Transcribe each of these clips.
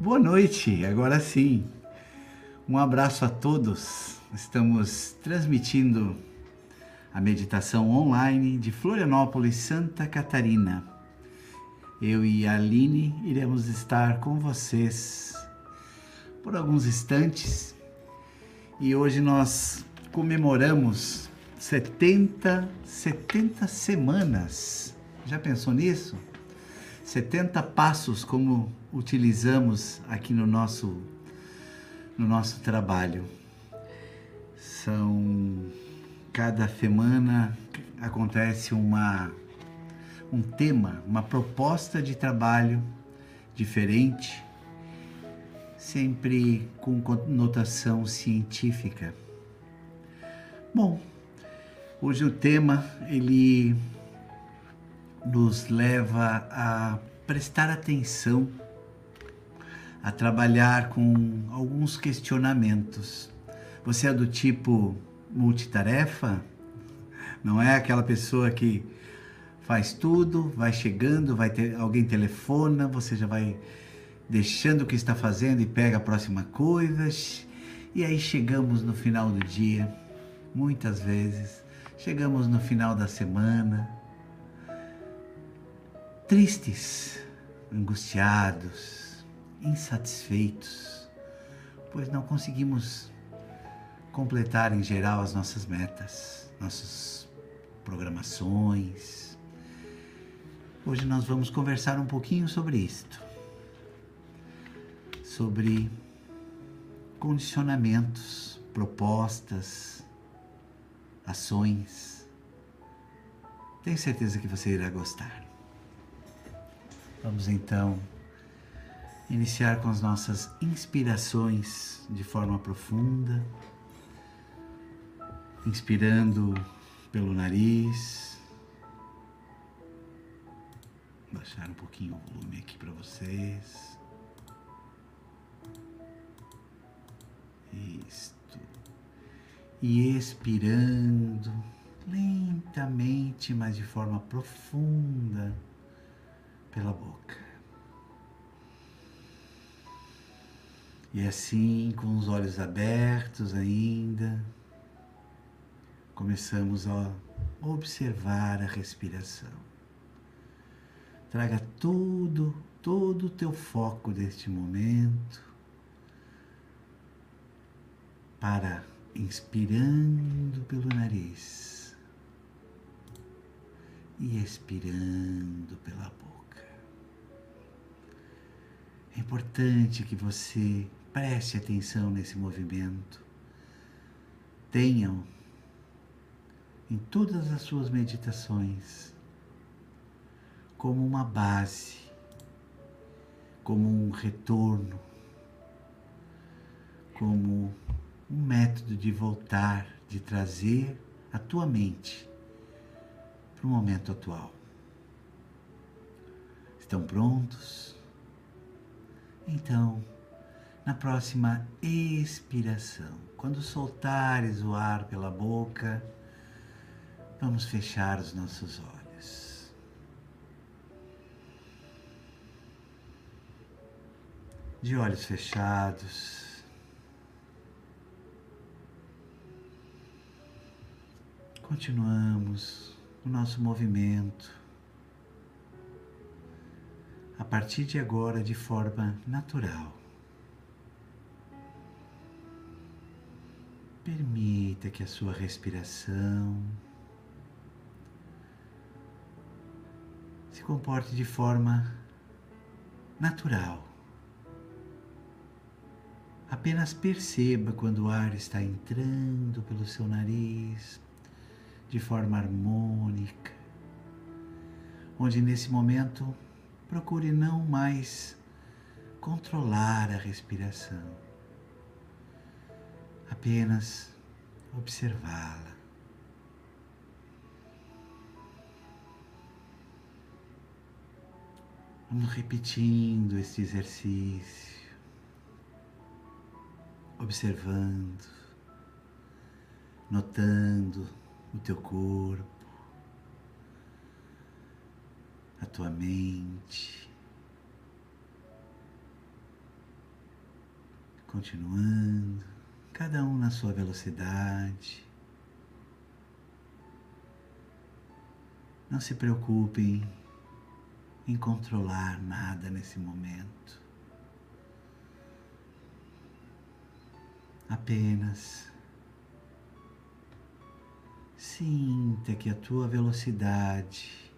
Boa noite, agora sim. Um abraço a todos. Estamos transmitindo a meditação online de Florianópolis, Santa Catarina. Eu e a Aline iremos estar com vocês por alguns instantes e hoje nós comemoramos 70, 70 semanas. Já pensou nisso? 70 passos como utilizamos aqui no nosso no nosso trabalho. São cada semana acontece uma um tema, uma proposta de trabalho diferente, sempre com conotação científica. Bom, hoje o tema ele nos leva a prestar atenção, a trabalhar com alguns questionamentos. Você é do tipo multitarefa? Não é aquela pessoa que faz tudo, vai chegando, vai ter alguém telefona, você já vai deixando o que está fazendo e pega a próxima coisa. E aí chegamos no final do dia, muitas vezes, chegamos no final da semana, tristes, angustiados, insatisfeitos, pois não conseguimos completar em geral as nossas metas, nossas programações. Hoje nós vamos conversar um pouquinho sobre isto, sobre condicionamentos, propostas, ações. Tenho certeza que você irá gostar. Vamos então iniciar com as nossas inspirações de forma profunda, inspirando pelo nariz. Baixar um pouquinho o volume aqui para vocês. Isto. E expirando lentamente, mas de forma profunda pela boca. E assim, com os olhos abertos ainda, começamos a observar a respiração. Traga todo, todo o teu foco deste momento para inspirando pelo nariz e expirando pela boca. É importante que você preste atenção nesse movimento. Tenham em todas as suas meditações como uma base, como um retorno, como um método de voltar, de trazer a tua mente para o momento atual. Estão prontos? Então, na próxima expiração, quando soltares o ar pela boca, vamos fechar os nossos olhos. De olhos fechados, continuamos o nosso movimento a partir de agora de forma natural. Permita que a sua respiração se comporte de forma natural. Apenas perceba quando o ar está entrando pelo seu nariz de forma harmônica, onde nesse momento procure não mais controlar a respiração, apenas observá-la. Vamos repetindo este exercício, observando, notando o teu corpo a tua mente, Continuando, cada um na sua velocidade. Não se preocupem em controlar nada nesse momento. Apenas sinta que a tua velocidade,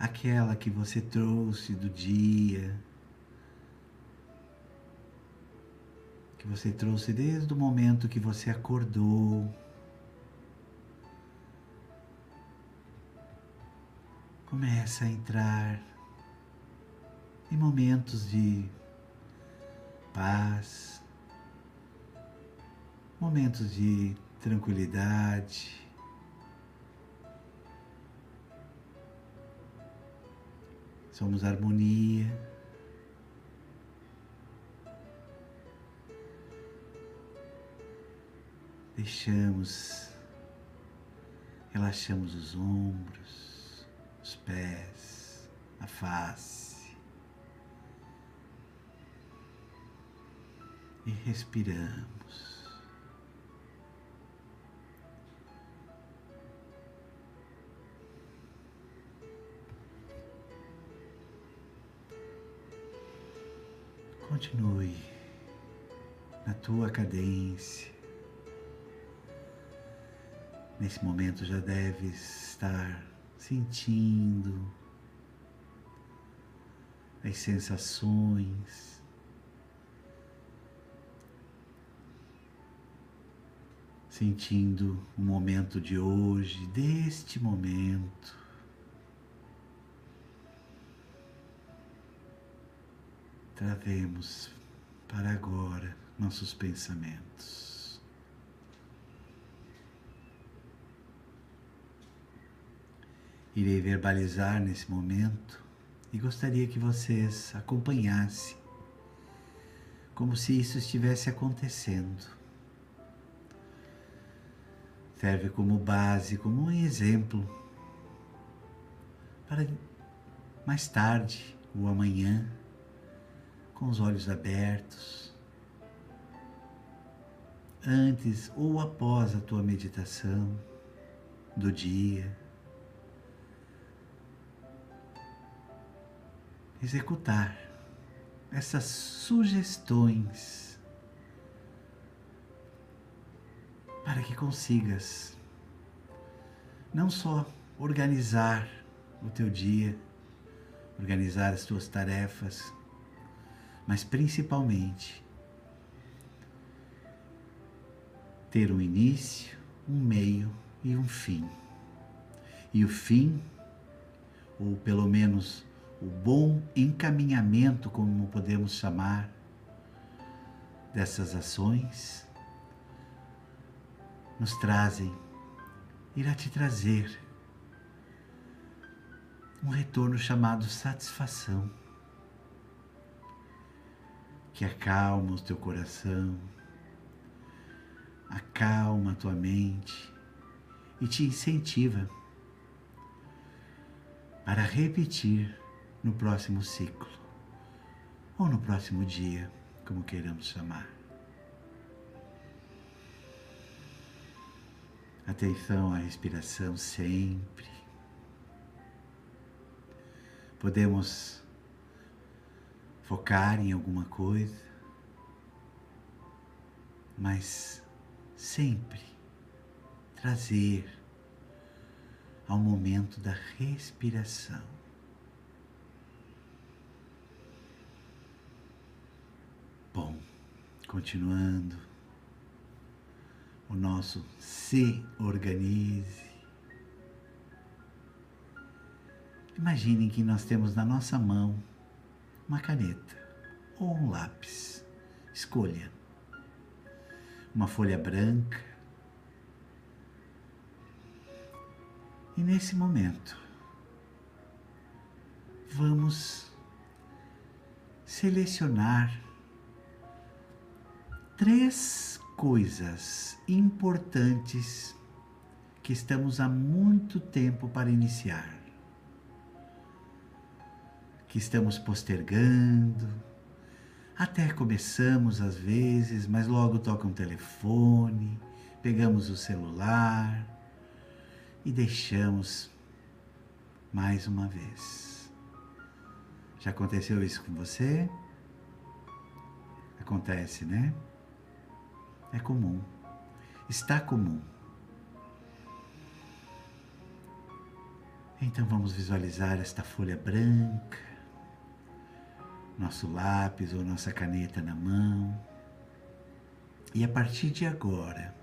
aquela que você trouxe do dia, que você trouxe desde o momento que você acordou, começa a entrar em momentos de paz, momentos de tranquilidade. Somos harmonia. Deixamos, relaxamos os ombros os pés, a face. E respiramos. Tua cadência. Nesse momento já deves estar sentindo as sensações. Sentindo o momento de hoje, deste momento. Travemos para agora nossos pensamentos. irei verbalizar nesse momento e gostaria que vocês acompanhassem como se isso estivesse acontecendo. Serve como base, como um exemplo para mais tarde ou amanhã, com os olhos abertos, antes ou após a tua meditação do dia. Executar essas sugestões para que consigas não só organizar o teu dia, organizar as tuas tarefas, mas principalmente ter um início, um meio e um fim. E o fim, ou pelo menos o bom encaminhamento, como podemos chamar, dessas ações, nos trazem, irá te trazer um retorno chamado satisfação, que acalma o teu coração, acalma a tua mente e te incentiva para repetir no próximo ciclo ou no próximo dia, como queiramos chamar. Atenção à respiração sempre. Podemos focar em alguma coisa, mas sempre trazer ao momento da respiração. Bom, continuando, o nosso se organize. Imaginem que nós temos na nossa mão uma caneta ou um lápis. Escolha uma folha branca. E nesse momento, vamos selecionar três coisas importantes que estamos há muito tempo para iniciar, que estamos postergando, Até começamos às vezes, mas logo toca um telefone, pegamos o celular e deixamos mais uma vez. Já aconteceu isso com você? Acontece, né? É comum. Está comum. Então vamos visualizar esta folha branca, nosso lápis ou nossa caneta na mão. E a partir de agora,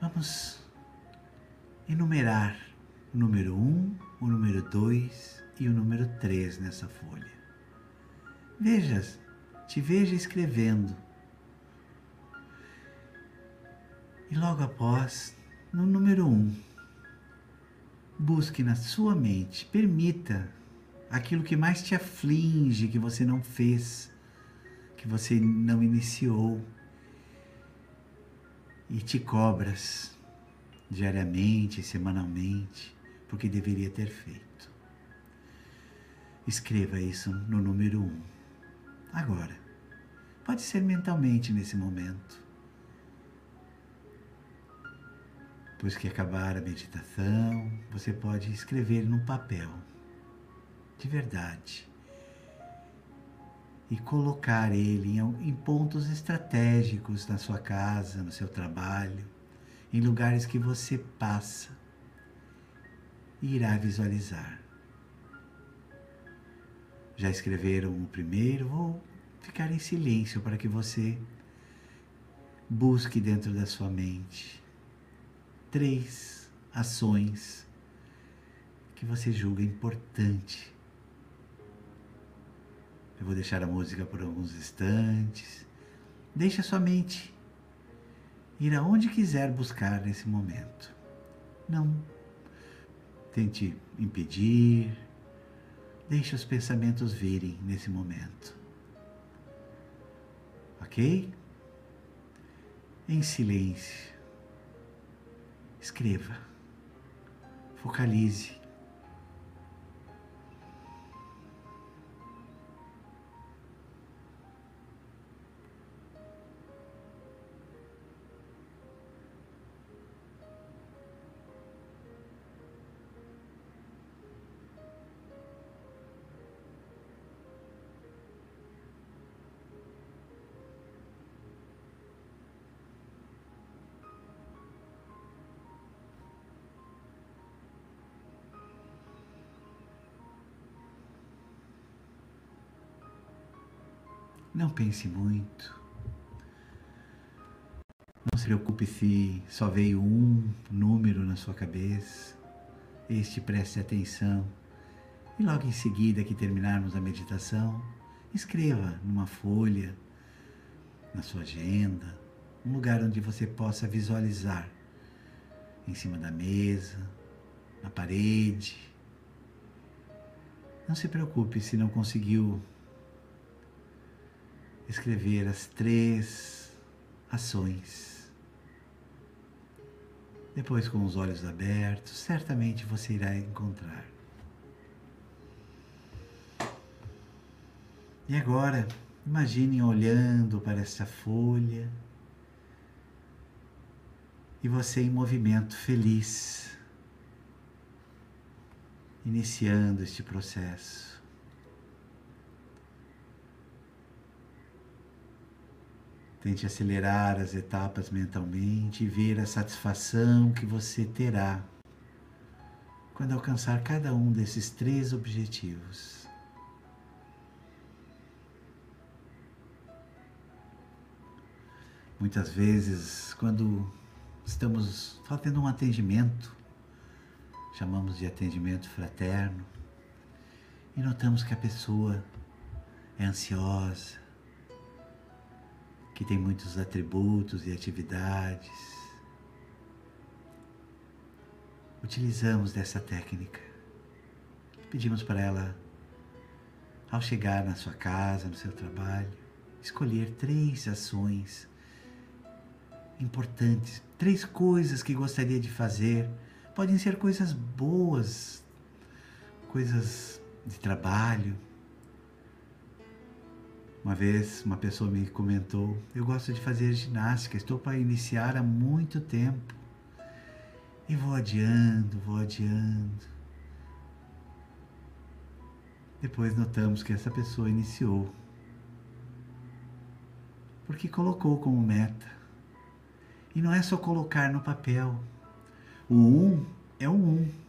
vamos enumerar o número 1, um, o número 2 e o número 3 nessa folha. Veja, te veja escrevendo. E logo após, no número 1, um, busque na sua mente, permita aquilo que mais te aflige, que você não fez, que você não iniciou e te cobras diariamente, semanalmente, porque deveria ter feito. Escreva isso no número 1. Um. Agora. Pode ser mentalmente nesse momento. Depois que acabar a meditação, você pode escrever num papel, de verdade, e colocar ele em, em pontos estratégicos na sua casa, no seu trabalho, em lugares que você passa e irá visualizar. Já escreveram o primeiro? Vou ficar em silêncio para que você busque dentro da sua mente três ações que você julga importante. Eu vou deixar a música por alguns instantes. Deixe a sua mente ir aonde quiser buscar nesse momento. Não tente impedir. Deixe os pensamentos virem nesse momento. Ok? Em silêncio. Escreva. Focalize. Não pense muito. Não se preocupe se só veio um número na sua cabeça. Este preste atenção. E logo em seguida que terminarmos a meditação, escreva numa folha, na sua agenda, um lugar onde você possa visualizar. Em cima da mesa, na parede. Não se preocupe se não conseguiu escrever as três ações. Depois, com os olhos abertos, certamente você irá encontrar. E agora, imaginem olhando para essa folha e você em movimento feliz, iniciando este processo. Tente acelerar as etapas mentalmente e ver a satisfação que você terá quando alcançar cada um desses três objetivos. Muitas vezes, quando estamos fazendo um atendimento, chamamos de atendimento fraterno, e notamos que a pessoa é ansiosa, que tem muitos atributos e atividades. Utilizamos dessa técnica. Pedimos para ela, ao chegar na sua casa, no seu trabalho, escolher três ações importantes, três coisas que gostaria de fazer. Podem ser coisas boas, coisas de trabalho, Uma vez uma pessoa me comentou: Eu gosto de fazer ginástica, estou para iniciar há muito tempo. E vou adiando, vou adiando. Depois notamos que essa pessoa iniciou porque colocou como meta. E não é só colocar no papel. O um é o um.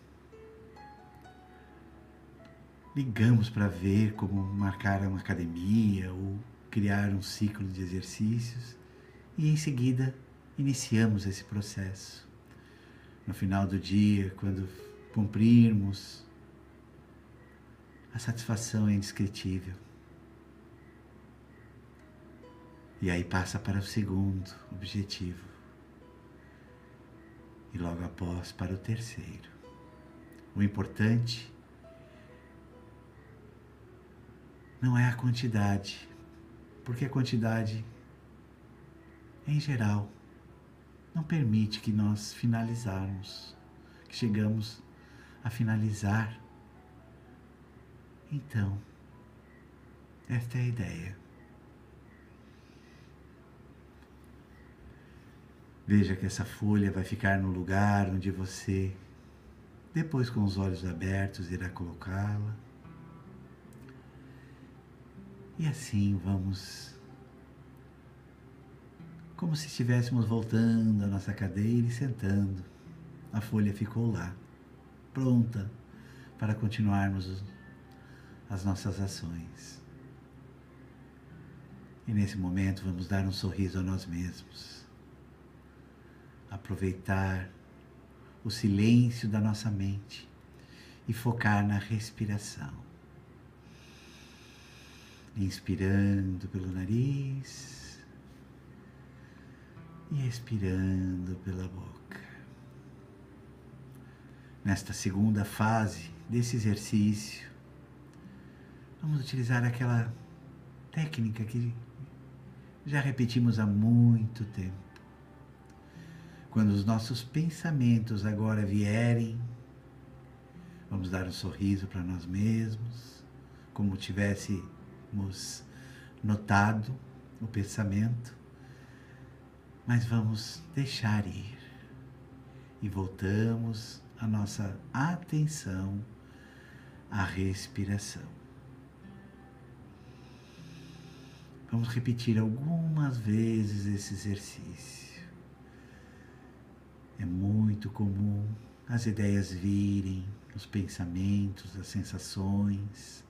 Ligamos para ver como marcar uma academia ou criar um ciclo de exercícios e em seguida iniciamos esse processo. No final do dia, quando cumprirmos, a satisfação é indescritível. E aí passa para o segundo objetivo. E logo após para o terceiro. O importante não é a quantidade, porque a quantidade, em geral, não permite que nós finalizarmos, que chegamos a finalizar. Então, esta é a ideia. Veja que essa folha vai ficar no lugar onde você, depois com os olhos abertos, irá colocá-la. E assim vamos, como se estivéssemos voltando à nossa cadeira e sentando. A folha ficou lá, pronta para continuarmos as nossas ações. E nesse momento vamos dar um sorriso a nós mesmos aproveitar o silêncio da nossa mente e focar na respiração. Inspirando pelo nariz e expirando pela boca. Nesta segunda fase desse exercício, vamos utilizar aquela técnica que já repetimos há muito tempo quando os nossos pensamentos agora vierem, vamos dar um sorriso para nós mesmos, como tivéssemos notado o pensamento, mas vamos deixar ir e voltamos a nossa atenção à respiração. Vamos repetir algumas vezes esse exercício. É muito comum as ideias virem, os pensamentos, as sensações.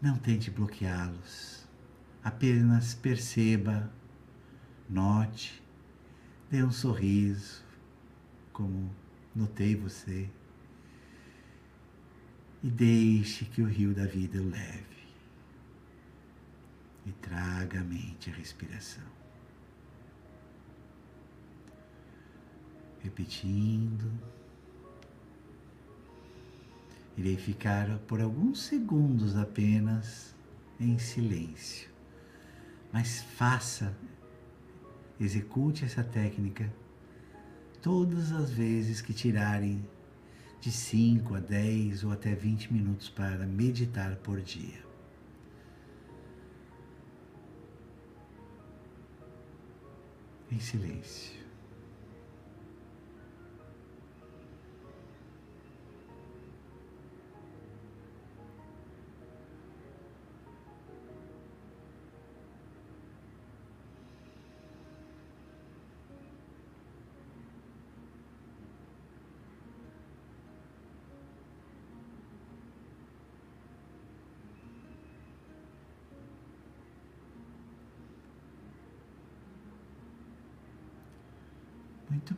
Não tente bloqueá-los. Apenas perceba, note, dê um sorriso, como notei você, e deixe que o rio da vida o leve. E traga à mente a respiração. repetindo. Irei ficar por alguns segundos apenas em silêncio. Mas faça, execute essa técnica todas as vezes que tirarem de 5 a 10 ou até 20 minutos para meditar por dia. Em silêncio.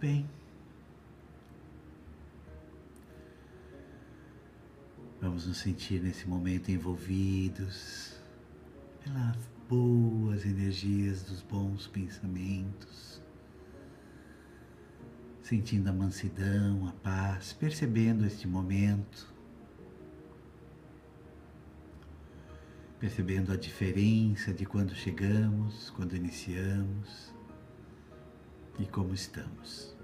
Bem. Vamos nos sentir nesse momento envolvidos pelas boas energias dos bons pensamentos, sentindo a mansidão, a paz, percebendo este momento, percebendo a diferença de quando chegamos, quando iniciamos e como estamos.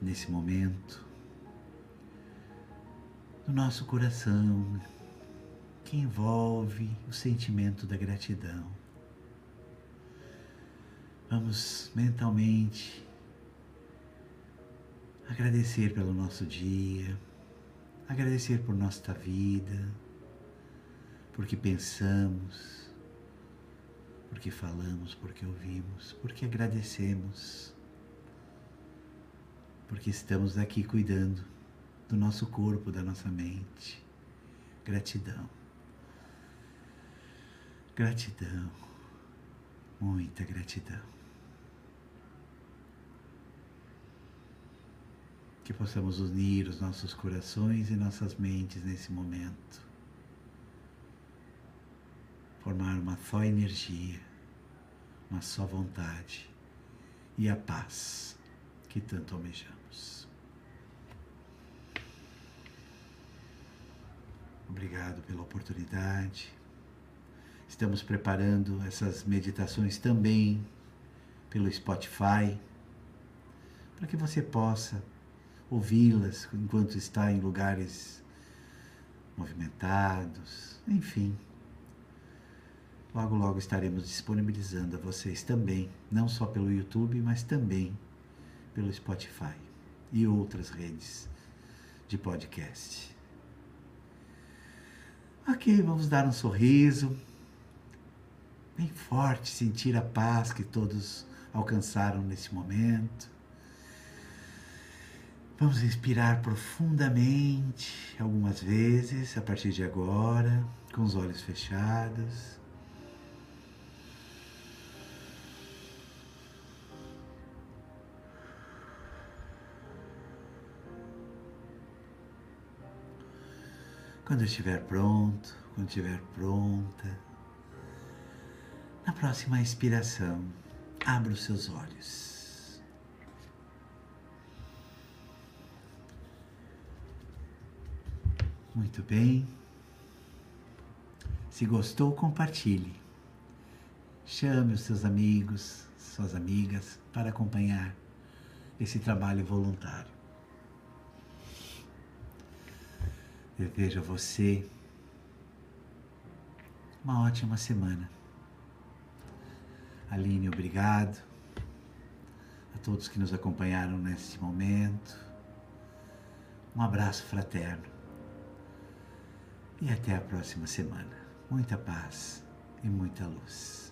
Nesse momento, no nosso coração que envolve o sentimento da gratidão. Vamos mentalmente agradecer pelo nosso dia, agradecer por nossa vida, porque pensamos, porque falamos, porque ouvimos, porque agradecemos, porque estamos aqui cuidando do nosso corpo, da nossa mente. Gratidão. Gratidão. Muita gratidão. Que possamos unir os nossos corações e nossas mentes nesse momento. Formar uma só energia, uma só vontade e a paz que tanto almejamos. Obrigado pela oportunidade. Estamos preparando essas meditações também pelo Spotify, para que você possa ouvi-las enquanto está em lugares movimentados, enfim. Logo, logo estaremos disponibilizando a vocês também, não só pelo YouTube, mas também pelo Spotify e outras redes de podcast. Ok, vamos dar um sorriso, bem forte, sentir a paz que todos alcançaram nesse momento. Vamos respirar profundamente algumas vezes a partir de agora, com os olhos fechados. Quando estiver pronto, quando estiver pronta, na próxima expiração, abra os seus olhos. Muito bem. Se gostou, compartilhe. Chame os seus amigos, suas amigas para acompanhar esse trabalho voluntário. Desejo a você uma ótima semana. Aline, obrigado. A todos que nos acompanharam nesse momento. Um abraço fraterno. E até a próxima semana. Muita paz e muita luz.